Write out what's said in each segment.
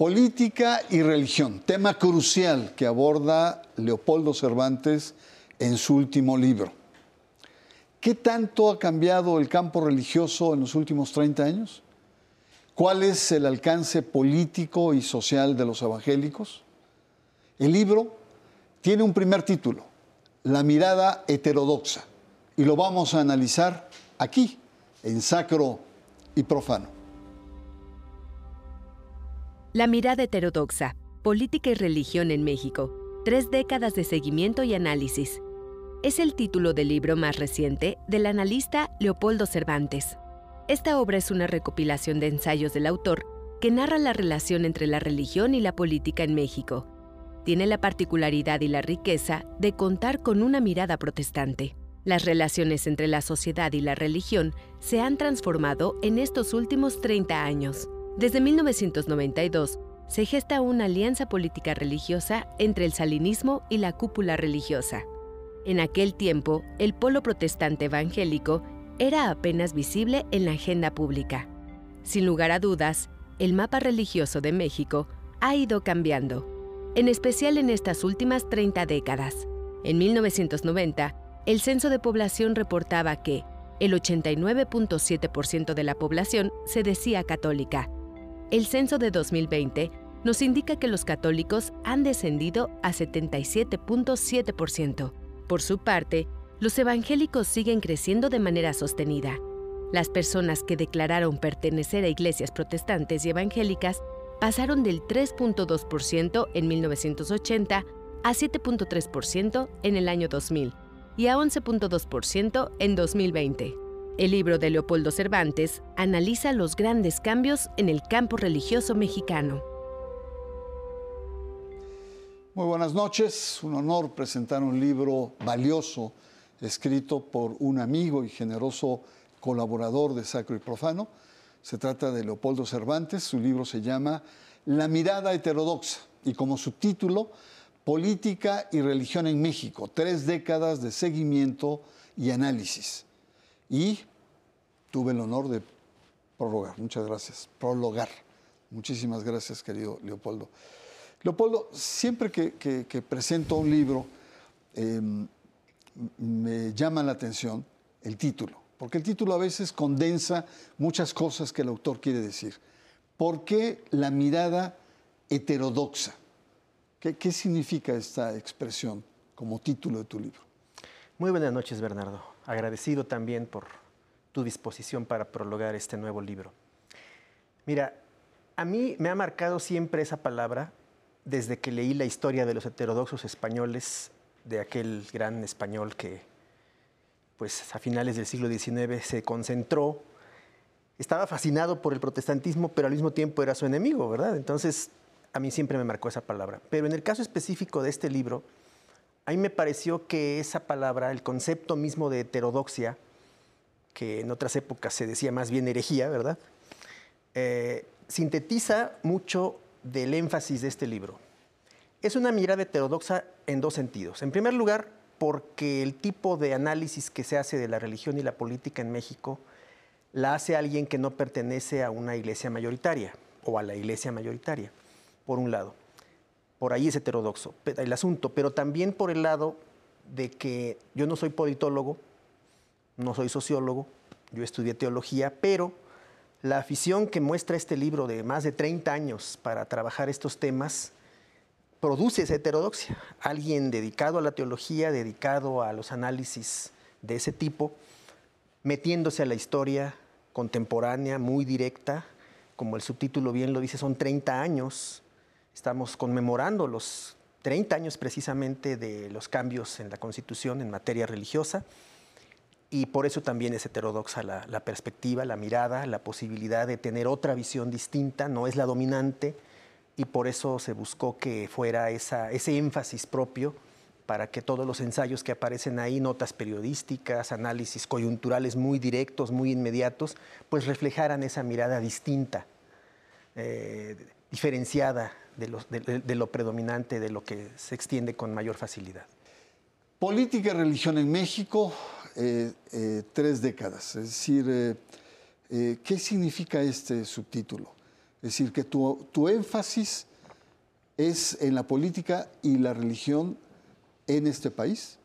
Política y religión, tema crucial que aborda Leopoldo Cervantes en su último libro. ¿Qué tanto ha cambiado el campo religioso en los últimos 30 años? ¿Cuál es el alcance político y social de los evangélicos? El libro tiene un primer título, La mirada heterodoxa, y lo vamos a analizar aquí, en Sacro y Profano. La mirada heterodoxa, política y religión en México, tres décadas de seguimiento y análisis. Es el título del libro más reciente del analista Leopoldo Cervantes. Esta obra es una recopilación de ensayos del autor que narra la relación entre la religión y la política en México. Tiene la particularidad y la riqueza de contar con una mirada protestante. Las relaciones entre la sociedad y la religión se han transformado en estos últimos 30 años. Desde 1992 se gesta una alianza política religiosa entre el salinismo y la cúpula religiosa. En aquel tiempo, el polo protestante evangélico era apenas visible en la agenda pública. Sin lugar a dudas, el mapa religioso de México ha ido cambiando, en especial en estas últimas 30 décadas. En 1990, el Censo de Población reportaba que el 89.7% de la población se decía católica. El censo de 2020 nos indica que los católicos han descendido a 77.7%. Por su parte, los evangélicos siguen creciendo de manera sostenida. Las personas que declararon pertenecer a iglesias protestantes y evangélicas pasaron del 3.2% en 1980 a 7.3% en el año 2000 y a 11.2% en 2020. El libro de Leopoldo Cervantes analiza los grandes cambios en el campo religioso mexicano. Muy buenas noches, un honor presentar un libro valioso escrito por un amigo y generoso colaborador de Sacro y Profano. Se trata de Leopoldo Cervantes, su libro se llama La mirada heterodoxa y como subtítulo, Política y religión en México, tres décadas de seguimiento y análisis. Y tuve el honor de prologar, muchas gracias, prologar. Muchísimas gracias, querido Leopoldo. Leopoldo, siempre que, presento un libro, em, me llama la atención el título, porque el título a veces condensa muchas cosas que el autor quiere decir. ¿Por qué la mirada heterodoxa? ¿Qué, qué significa esta expresión como título de tu libro? Muy buenas noches, Bernardo. Agradecido también por tu disposición para prologar este nuevo libro. Mira, a mí me ha marcado siempre esa palabra desde que leí la historia de los heterodoxos españoles de aquel gran español que pues a finales del siglo XIX se concentró, estaba fascinado por el protestantismo, pero al mismo tiempo era su enemigo, ¿verdad? Entonces, a mí siempre me marcó esa palabra. Pero en el caso específico de este libro, a mí me pareció que esa palabra, el concepto mismo de heterodoxia, que en otras épocas se decía más bien herejía, ¿verdad? Eh, sintetiza mucho del énfasis de este libro. Es una mirada heterodoxa en dos sentidos. En primer lugar, porque el tipo de análisis que se hace de la religión y la política en México la hace alguien que no pertenece a una iglesia mayoritaria o a la iglesia mayoritaria, por un lado. Por ahí es heterodoxo el asunto, pero también por el lado de que yo no soy politólogo, no soy sociólogo, yo estudié teología, pero la afición que muestra este libro de más de 30 años para trabajar estos temas produce esa heterodoxia. Alguien dedicado a la teología, dedicado a los análisis de ese tipo, metiéndose a la historia contemporánea, muy directa, como el subtítulo bien lo dice, son 30 años. Estamos conmemorando los 30 años precisamente de los cambios en la Constitución en materia religiosa y por eso también es heterodoxa la, perspectiva, la mirada, la posibilidad de tener otra visión distinta, no es la dominante, y por eso se buscó que fuera ese énfasis propio para que todos los ensayos que aparecen ahí, notas periodísticas, análisis coyunturales muy directos, muy inmediatos, pues reflejaran esa mirada distinta, eh, diferenciada de lo predominante, de lo que se extiende con mayor facilidad. Política y religión en México, eh, eh, tres décadas. Es decir, eh, ¿qué significa este subtítulo? Es decir, que tu, tu énfasis es en la política y la religión en este país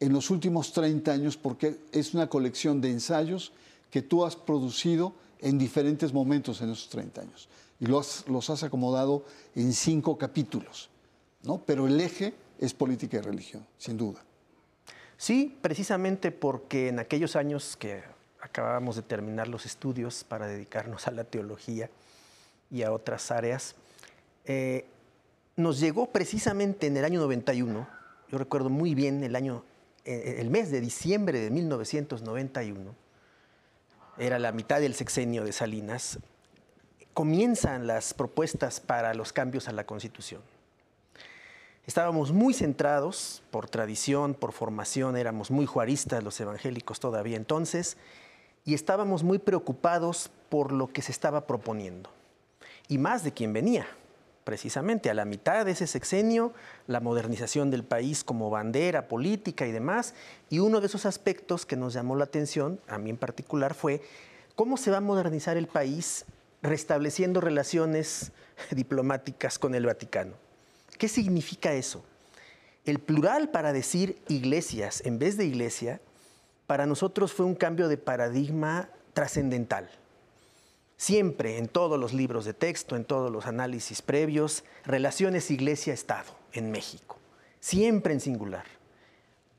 en los últimos 30 años, porque es una colección de ensayos que tú has producido en diferentes momentos en esos 30 años. Y los, los has acomodado en cinco capítulos, ¿no? Pero el eje es política y religión, sin duda. Sí, precisamente porque en aquellos años que acabábamos de terminar los estudios para dedicarnos a la teología y a otras áreas, eh, nos llegó precisamente en el año 91, yo recuerdo muy bien el año, eh, el mes de diciembre de 1991, era la mitad del sexenio de Salinas, comienzan las propuestas para los cambios a la Constitución. Estábamos muy centrados por tradición, por formación, éramos muy juaristas los evangélicos todavía entonces, y estábamos muy preocupados por lo que se estaba proponiendo, y más de quien venía, precisamente a la mitad de ese sexenio, la modernización del país como bandera política y demás. Y uno de esos aspectos que nos llamó la atención, a mí en particular, fue cómo se va a modernizar el país restableciendo relaciones diplomáticas con el Vaticano. ¿Qué significa eso? El plural para decir iglesias en vez de iglesia, para nosotros fue un cambio de paradigma trascendental. Siempre en todos los libros de texto, en todos los análisis previos, relaciones iglesia-estado en México, siempre en singular.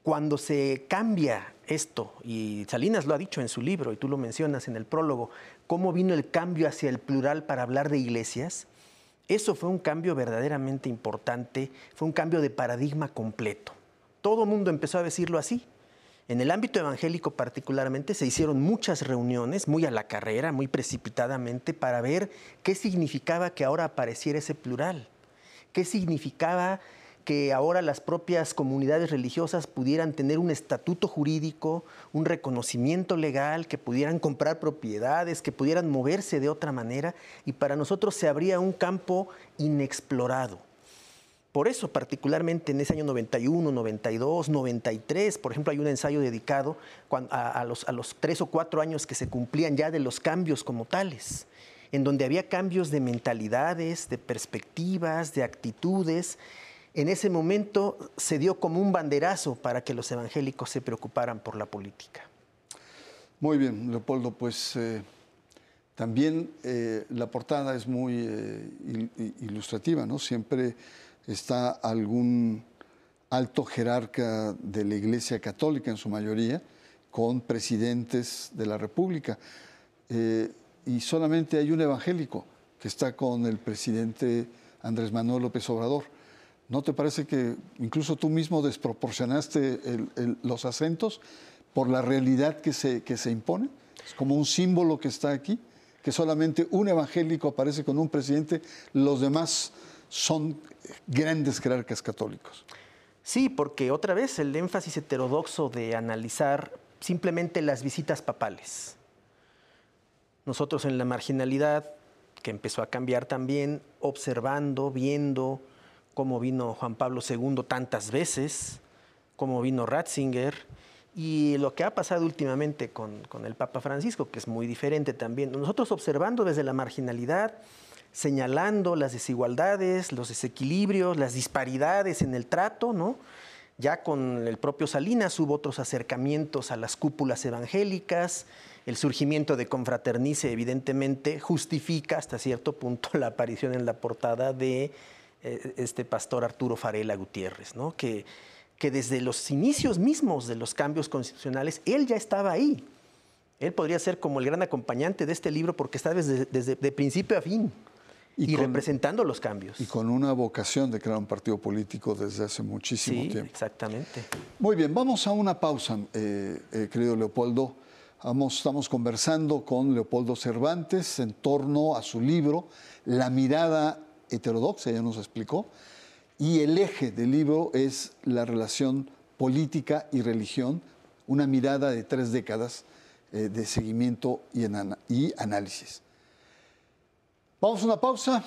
Cuando se cambia esto, y Salinas lo ha dicho en su libro y tú lo mencionas en el prólogo, cómo vino el cambio hacia el plural para hablar de iglesias, eso fue un cambio verdaderamente importante, fue un cambio de paradigma completo. Todo el mundo empezó a decirlo así. En el ámbito evangélico particularmente se hicieron muchas reuniones, muy a la carrera, muy precipitadamente, para ver qué significaba que ahora apareciera ese plural, qué significaba que ahora las propias comunidades religiosas pudieran tener un estatuto jurídico, un reconocimiento legal, que pudieran comprar propiedades, que pudieran moverse de otra manera, y para nosotros se abría un campo inexplorado. Por eso, particularmente en ese año 91, 92, 93, por ejemplo, hay un ensayo dedicado a, los, tres o cuatro años que se cumplían ya de los cambios como tales, en donde había cambios de mentalidades, de perspectivas, de actitudes. En ese momento se dio como un banderazo para que los evangélicos se preocuparan por la política. Muy bien, Leopoldo, pues eh, también eh, la portada es muy eh, ilustrativa, ¿no? Siempre está algún alto jerarca de la Iglesia Católica en su mayoría, con presidentes de la República. Y solamente hay un evangélico que está con el presidente Andrés Manuel López Obrador. ¿No te parece que incluso tú mismo desproporcionaste los acentos por la realidad que se, que se impone? Es como un símbolo que está aquí, que solamente un evangélico aparece con un presidente, los demás son grandes jerarcas católicos. Sí, porque otra vez el énfasis heterodoxo de analizar simplemente las visitas papales. Nosotros en la marginalidad, que empezó a cambiar también, observando, viendo cómo vino Juan Pablo II tantas veces, cómo vino Ratzinger, y lo que ha pasado últimamente con, con el Papa Francisco, que es muy diferente también. Nosotros observando desde la marginalidad, señalando las desigualdades, los desequilibrios, las disparidades en el trato, ¿no? Ya con el propio Salinas hubo otros acercamientos a las cúpulas evangélicas, el surgimiento de Confraternice evidentemente justifica hasta cierto punto la aparición en la portada de este pastor Arturo Farela Gutiérrez, ¿no? que, que desde los inicios mismos de los cambios constitucionales, él ya estaba ahí. Él podría ser como el gran acompañante de este libro porque está desde, desde de principio a fin y, representando los cambios. Y con una vocación de crear un partido político desde hace muchísimo sí, tiempo. Exactamente. Muy bien, vamos a una pausa, eh, eh, querido Leopoldo. Vamos, estamos conversando con Leopoldo Cervantes en torno a su libro La mirada heterodoxa, ya nos explicó, y el eje del libro es la relación política y religión, una mirada de tres décadas eh, de seguimiento y, y análisis. Vamos a una pausa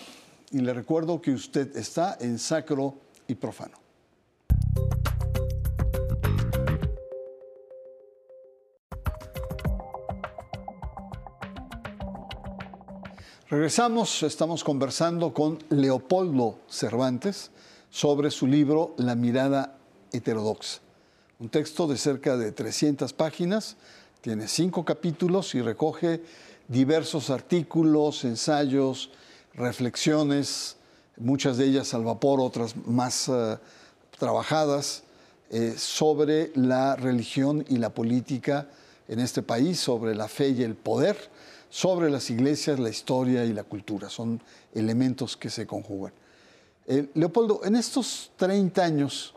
y le recuerdo que usted está en sacro y profano. Regresamos, estamos conversando con Leopoldo Cervantes sobre su libro La mirada heterodoxa. Un texto de cerca de 300 páginas, tiene cinco capítulos y recoge diversos artículos, ensayos, reflexiones, muchas de ellas al vapor, otras más uh, trabajadas, eh, sobre la religión y la política en este país, sobre la fe y el poder, sobre las iglesias, la historia y la cultura. Son elementos que se conjugan. Eh, Leopoldo, en estos 30 años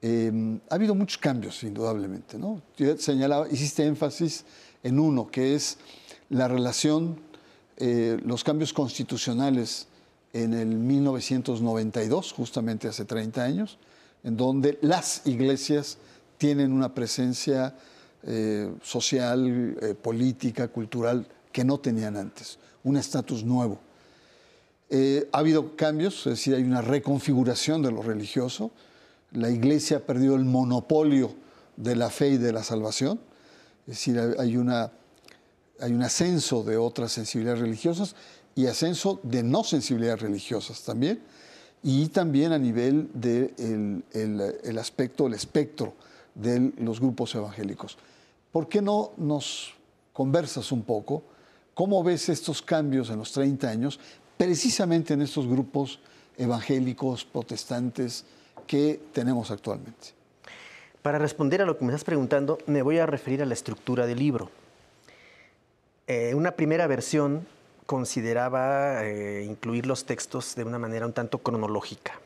eh, ha habido muchos cambios, indudablemente. ¿no? señalaba, hiciste énfasis en uno, que es la relación, eh, los cambios constitucionales en el 1992, justamente hace 30 años, en donde las iglesias tienen una presencia eh, social, política, cultural que no tenían antes, un estatus nuevo. Eh, ha habido cambios, es decir, hay una reconfiguración de lo religioso. La iglesia ha perdido el monopolio de la fe y de la salvación. Es decir, hay, una, hay un ascenso de otras sensibilidades religiosas y ascenso de no sensibilidades religiosas también y también a nivel del de el, aspecto, el espectro de los grupos evangélicos. ¿Por qué no nos conversas un poco? ¿Cómo ves estos cambios en los 30 años, precisamente en estos grupos evangélicos, protestantes que tenemos actualmente? Para responder a lo que me estás preguntando, me voy a referir a la estructura del libro. Eh, una primera versión consideraba eh, incluir los textos de una manera un tanto cronológica.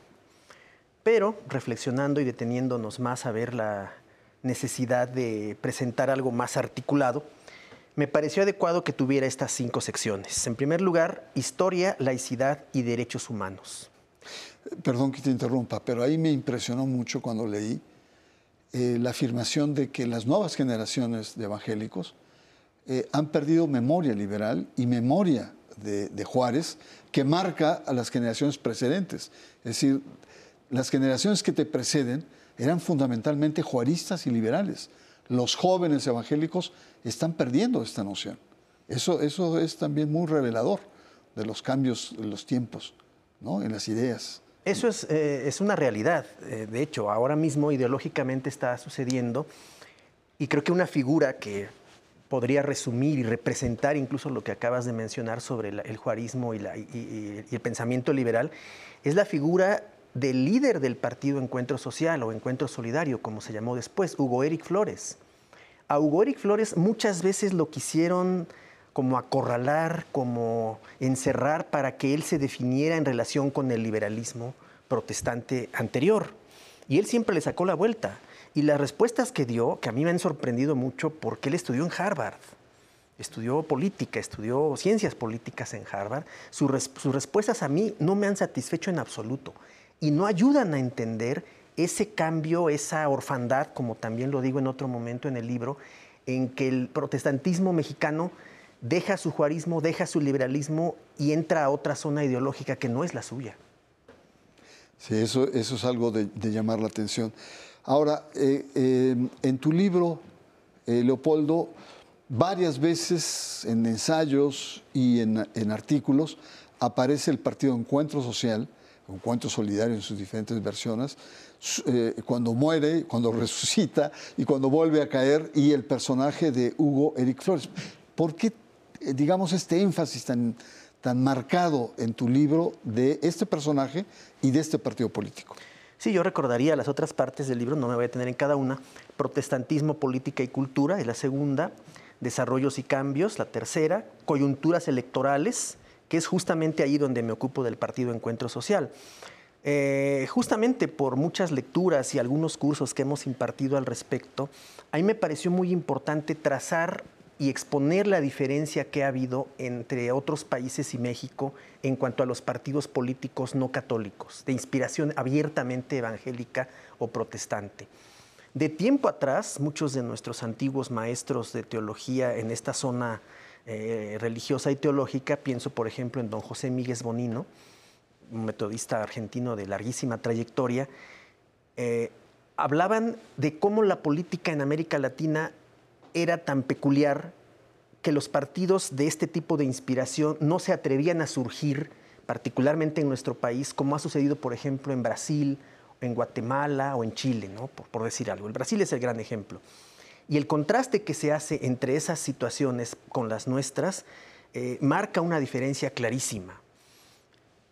Pero reflexionando y deteniéndonos más a ver la necesidad de presentar algo más articulado, me pareció adecuado que tuviera estas cinco secciones. En primer lugar, historia, laicidad y derechos humanos. Perdón que te interrumpa, pero ahí me impresionó mucho cuando leí eh, la afirmación de que las nuevas generaciones de evangélicos eh, han perdido memoria liberal y memoria de, Juárez que marca a las generaciones precedentes. Es decir, las generaciones que te preceden eran fundamentalmente juaristas y liberales. Los jóvenes evangélicos están perdiendo esta noción. Eso, eso es también muy revelador de los cambios de los tiempos, ¿no? en las ideas. Eso es, eh, es una realidad. Eh, de hecho, ahora mismo ideológicamente está sucediendo y creo que una figura que podría resumir y representar incluso lo que acabas de mencionar sobre el juarismo y, el pensamiento liberal, es la figura del líder del partido Encuentro Social o Encuentro Solidario, como se llamó después, Hugo Eric Flores. A Hugo Eric Flores muchas veces lo quisieron como acorralar, como encerrar para que él se definiera en relación con el liberalismo protestante anterior. Y él siempre le sacó la vuelta. Y las respuestas que dio, que a mí me han sorprendido mucho, porque él estudió en Harvard, estudió política, estudió ciencias políticas en Harvard, sus, respuestas a mí no me han satisfecho en absoluto y no ayudan a entender ese cambio, esa orfandad, como también lo digo en otro momento en el libro, en que el protestantismo mexicano deja su juarismo, deja su liberalismo y entra a otra zona ideológica que no es la suya. Sí, eso, eso es algo de llamar la atención. Ahora, eh, eh, en tu libro, eh, Leopoldo, varias veces en ensayos y en, artículos aparece el partido Encuentro Social, Encuentro Solidario en sus diferentes versiones, cuando muere, cuando resucita y cuando vuelve a caer, y el personaje de Hugo Eric Flores. ¿Por qué, digamos, este énfasis tan, tan marcado en tu libro de este personaje y de este partido político? Sí, yo recordaría las otras partes del libro, no me voy a tener en cada una. Protestantismo, política y cultura es la segunda. Desarrollos y cambios, la tercera. Coyunturas electorales, que es justamente ahí donde me ocupo del Partido Encuentro Social. Eh, justamente por muchas lecturas y algunos cursos que hemos impartido al respecto, a mí me pareció muy importante trazar y exponer la diferencia que ha habido entre otros países y México en cuanto a los partidos políticos no católicos, de inspiración abiertamente evangélica o protestante. De tiempo atrás, muchos de nuestros antiguos maestros de teología en esta zona eh, religiosa y teológica, pienso por ejemplo en don José Míguez Bonino, un metodista argentino de larguísima trayectoria, eh, hablaban de cómo la política en América Latina era tan peculiar que los partidos de este tipo de inspiración no se atrevían a surgir, particularmente en nuestro país, como ha sucedido, por ejemplo, en Brasil, en Guatemala o en Chile, ¿no? por, decir algo. El Brasil es el gran ejemplo. Y el contraste que se hace entre esas situaciones con las nuestras eh, marca una diferencia clarísima.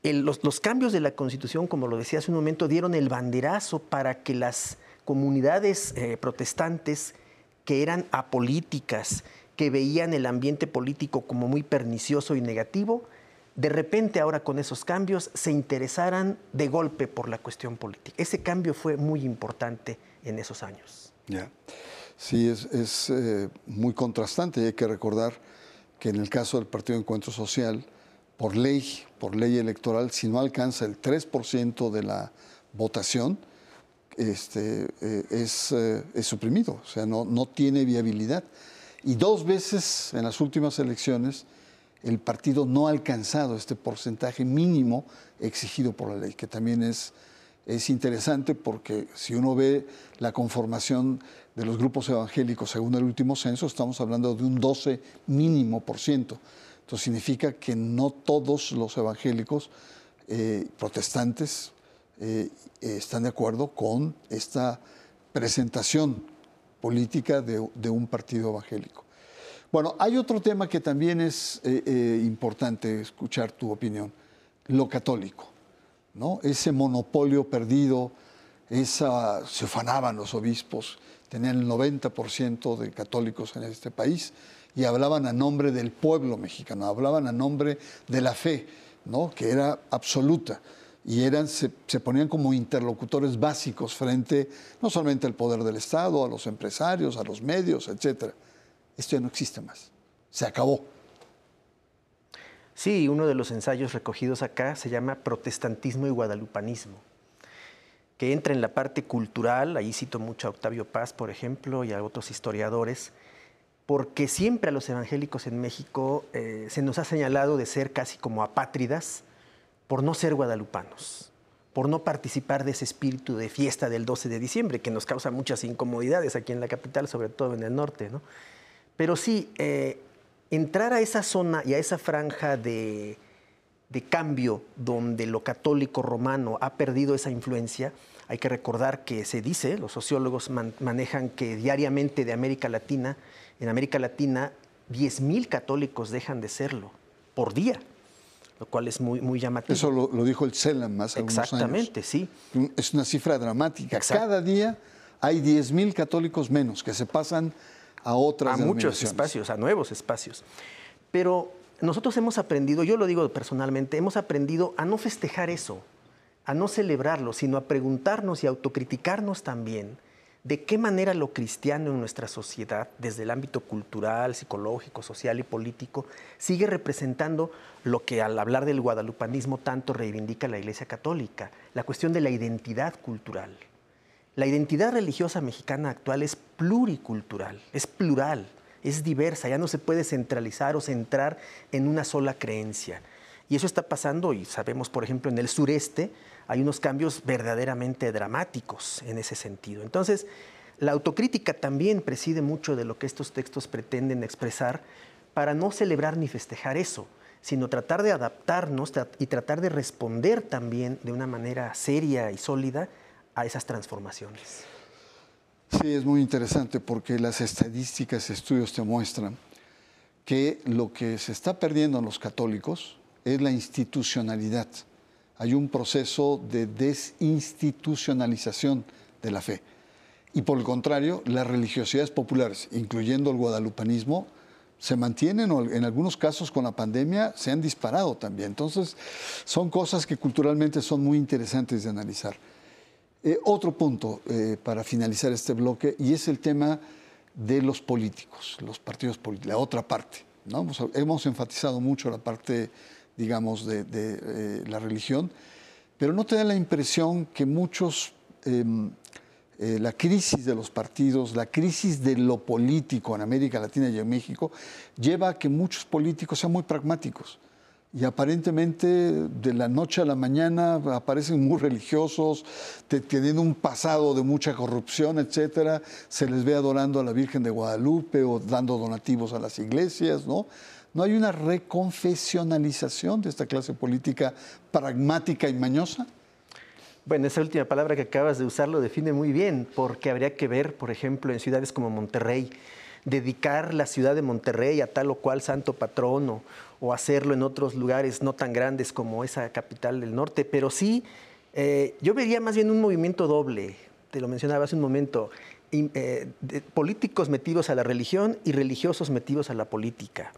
los, cambios de la Constitución, como lo decía hace un momento, dieron el banderazo para que las comunidades eh, protestantes que eran apolíticas, que veían el ambiente político como muy pernicioso y negativo, de repente ahora con esos cambios se interesaran de golpe por la cuestión política. Ese cambio fue muy importante en esos años. Ya. Sí, es, eh, muy contrastante y hay que recordar que en el caso del Partido Encuentro Social, por ley, por ley electoral, si no alcanza el 3% de la votación, este, eh, es, eh, es, suprimido, o sea, no, no tiene viabilidad. Y dos veces en las últimas elecciones el partido no ha alcanzado este porcentaje mínimo exigido por la ley, que también es, es interesante porque si uno ve la conformación de los grupos evangélicos según el último censo, estamos hablando de un 12 mínimo por ciento. Entonces significa que no todos los evangélicos eh, protestantes eh, están de acuerdo con esta presentación política de un partido evangélico. Bueno, hay otro tema que también es eh, eh, importante escuchar tu opinión, lo católico, ¿no? Ese monopolio perdido, esa, se ufanaban los obispos, tenían el 90% de católicos en este país y hablaban a nombre del pueblo mexicano, hablaban a nombre de la fe, ¿no? que era absoluta. Y eran, se, se, ponían como interlocutores básicos frente no solamente al poder del Estado, a los empresarios, a los medios, etcétera. Esto ya no existe más. Se acabó. Sí, uno de los ensayos recogidos acá se llama Protestantismo y Guadalupanismo, que entra en la parte cultural, ahí cito mucho a Octavio Paz, por ejemplo, y a otros historiadores, porque siempre a los evangélicos en México eh, se nos ha señalado de ser casi como apátridas por no ser guadalupanos, por no participar de ese espíritu de fiesta del 12 de diciembre, que nos causa muchas incomodidades aquí en la capital, sobre todo en el norte. ¿no? Pero sí, eh, entrar a esa zona y a esa franja de, cambio donde lo católico romano ha perdido esa influencia, hay que recordar que se dice, los sociólogos manejan que diariamente de América Latina, en América Latina, 10.000 católicos dejan de serlo por día, lo cual es muy, muy llamativo. Eso lo, dijo el CELAM más Exactamente, sí. Es una cifra dramática. Cada día hay 10.000 católicos menos que se pasan a otras A muchos espacios, a nuevos espacios. Pero nosotros hemos aprendido, yo lo digo personalmente, hemos aprendido a no festejar eso, a no celebrarlo, sino a preguntarnos y autocriticarnos también de qué manera lo cristiano en nuestra sociedad, desde el ámbito cultural, psicológico, social y político, sigue representando lo que al hablar del guadalupanismo tanto reivindica la Iglesia Católica, la cuestión de la identidad cultural. La identidad religiosa mexicana actual es pluricultural, es plural, es diversa, ya no se puede centralizar o centrar en una sola creencia. Y eso está pasando y sabemos, por ejemplo, en el sureste hay unos cambios verdaderamente dramáticos en ese sentido. Entonces, la autocrítica también preside mucho de lo que estos textos pretenden expresar para no celebrar ni festejar eso, sino tratar de adaptarnos y tratar de responder también de una manera seria y sólida a esas transformaciones. Sí, es muy interesante porque las estadísticas y estudios te muestran que lo que se está perdiendo en los católicos es la institucionalidad. Hay un proceso de desinstitucionalización de la fe. Y por el contrario, las religiosidades populares, incluyendo el guadalupanismo, se mantienen o en algunos casos con la pandemia se han disparado también. Entonces, son cosas que culturalmente son muy interesantes de analizar. Eh, otro punto eh, para finalizar este bloque y es el tema de los políticos, los partidos políticos, la otra parte. ¿no? Hemos, enfatizado mucho la parte, digamos, de, eh, la religión, pero no te da la impresión que muchos, em, la crisis de los partidos, la crisis de lo político en América Latina y en México, lleva a que muchos políticos sean muy pragmáticos y aparentemente de la noche a la mañana aparecen muy religiosos, tienen un pasado de mucha corrupción, etcétera. Se les ve adorando a la Virgen de Guadalupe o dando donativos a las iglesias, ¿no? ¿No hay una reconfesionalización de esta clase política pragmática y mañosa? Bueno, esa última palabra que acabas de usar lo define muy bien, porque habría que ver, por ejemplo, en ciudades como Monterrey, dedicar la ciudad de Monterrey a tal o cual santo patrono o hacerlo en otros lugares no tan grandes como esa capital del norte, pero sí, eh, yo vería más bien un movimiento doble, te lo mencionaba hace un momento, eh, políticos metidos a la religión y religiosos metidos a la política.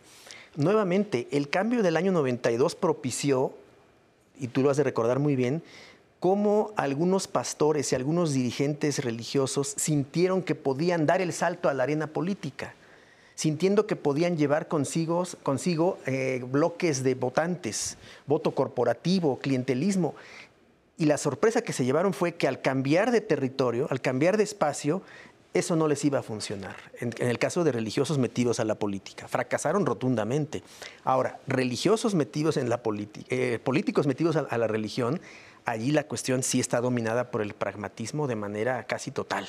Nuevamente, el cambio del año 92 propició, y tú lo has de recordar muy bien, cómo algunos pastores y algunos dirigentes religiosos sintieron que podían dar el salto a la arena política, sintiendo que podían llevar consigo, consigo eh, bloques de votantes, voto corporativo, clientelismo. Y la sorpresa que se llevaron fue que al cambiar de territorio, al cambiar de espacio, eso no les iba a funcionar. En, el caso de religiosos metidos a la política, fracasaron rotundamente. Ahora, religiosos metidos en la política, eh, políticos metidos a, la religión, allí la cuestión sí está dominada por el pragmatismo de manera casi total.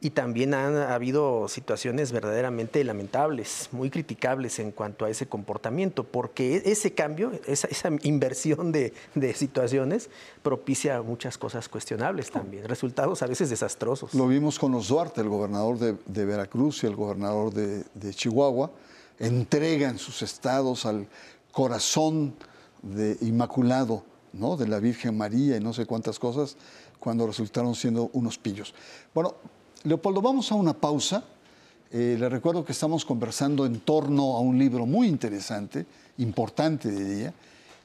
Y también han habido situaciones verdaderamente lamentables, muy criticables en cuanto a ese comportamiento, porque e, ese cambio, esa, inversión de, situaciones propicia muchas cosas cuestionables también, resultados a veces desastrosos. Lo vimos con los Duarte, el gobernador de, Veracruz y el gobernador de, Chihuahua, entregan sus estados al corazón de inmaculado ¿no? de la Virgen María y no sé cuántas cosas, cuando resultaron siendo unos pillos. Bueno, Leopoldo, vamos a una pausa. Eh, le recuerdo que estamos conversando en torno a un libro muy interesante, importante diría,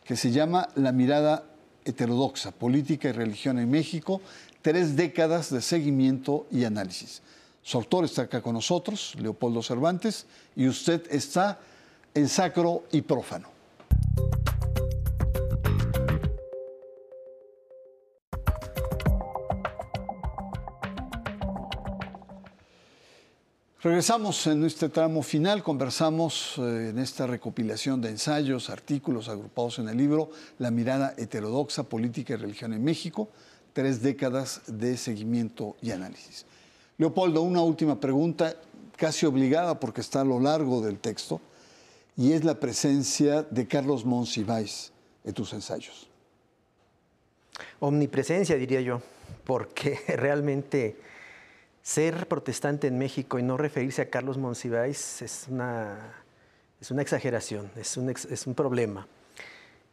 que se llama La mirada heterodoxa, política y religión en México, tres décadas de seguimiento y análisis. Su autor está acá con nosotros, Leopoldo Cervantes, y usted está en sacro y prófano. Regresamos en este tramo final, conversamos eh, en esta recopilación de ensayos, artículos agrupados en el libro La mirada heterodoxa, política y religión en México, tres décadas de seguimiento y análisis. Leopoldo, una última pregunta, casi obligada porque está a lo largo del texto, y es la presencia de Carlos Monsiváis en tus ensayos. Omnipresencia, diría yo, porque realmente ser protestante en México y no referirse a Carlos Monsiváis es una, es una exageración, es un, es un problema.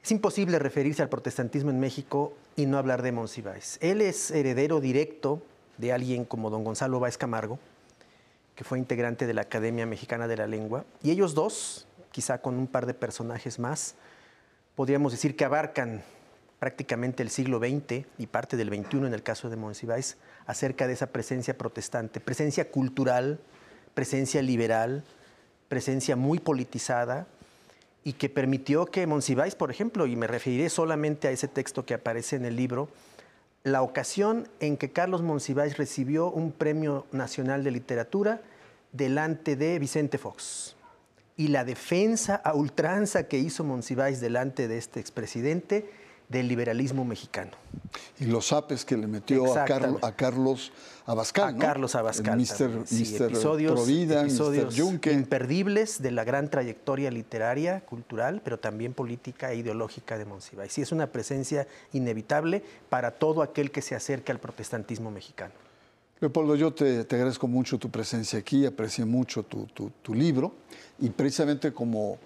Es imposible referirse al protestantismo en México y no hablar de Monsiváis. Él es heredero directo de alguien como don Gonzalo Báez Camargo, que fue integrante de la Academia Mexicana de la Lengua, y ellos dos, quizá con un par de personajes más, podríamos decir que abarcan prácticamente el siglo XX y parte del XXI en el caso de Monsiváis, acerca de esa presencia protestante, presencia cultural, presencia liberal, presencia muy politizada y que permitió que Monsiváis, por ejemplo, y me referiré solamente a ese texto que aparece en el libro, la ocasión en que Carlos Monsiváis recibió un premio nacional de literatura delante de Vicente Fox. Y la defensa a ultranza que hizo Monsiváis delante de este expresidente del liberalismo mexicano. Y los apes que le metió a, a, Carlos Abascal. A Carlos Abascal. Mister, episodios, Provida, episodios imperdibles de la gran trayectoria literaria, cultural, pero también política e ideológica de Monsiváis. Sí, es una presencia inevitable para todo aquel que se acerque al protestantismo mexicano. Leopoldo, yo te, agradezco mucho tu presencia aquí, aprecié mucho tu, tu libro y precisamente como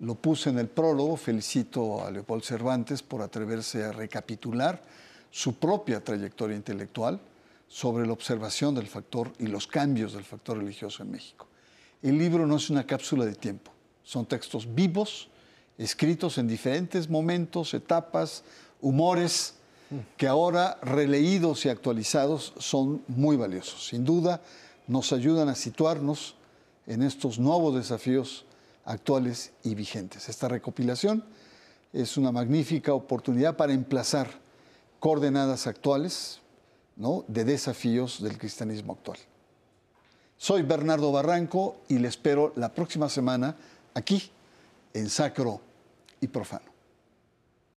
lo puse en el prólogo, felicito a Leopoldo Cervantes por atreverse a recapitular su propia trayectoria intelectual sobre la observación del factor y los cambios del factor religioso en México. El libro no es una cápsula de tiempo, son textos vivos, escritos en diferentes momentos, etapas, humores, que ahora releídos y actualizados son muy valiosos. Sin duda, nos ayudan a situarnos en estos nuevos desafíos actuales y vigentes. Esta recopilación es una magnífica oportunidad para emplazar coordenadas actuales ¿no? de desafíos del cristianismo actual. Soy Bernardo Barranco y le espero la próxima semana aquí en Sacro y profano.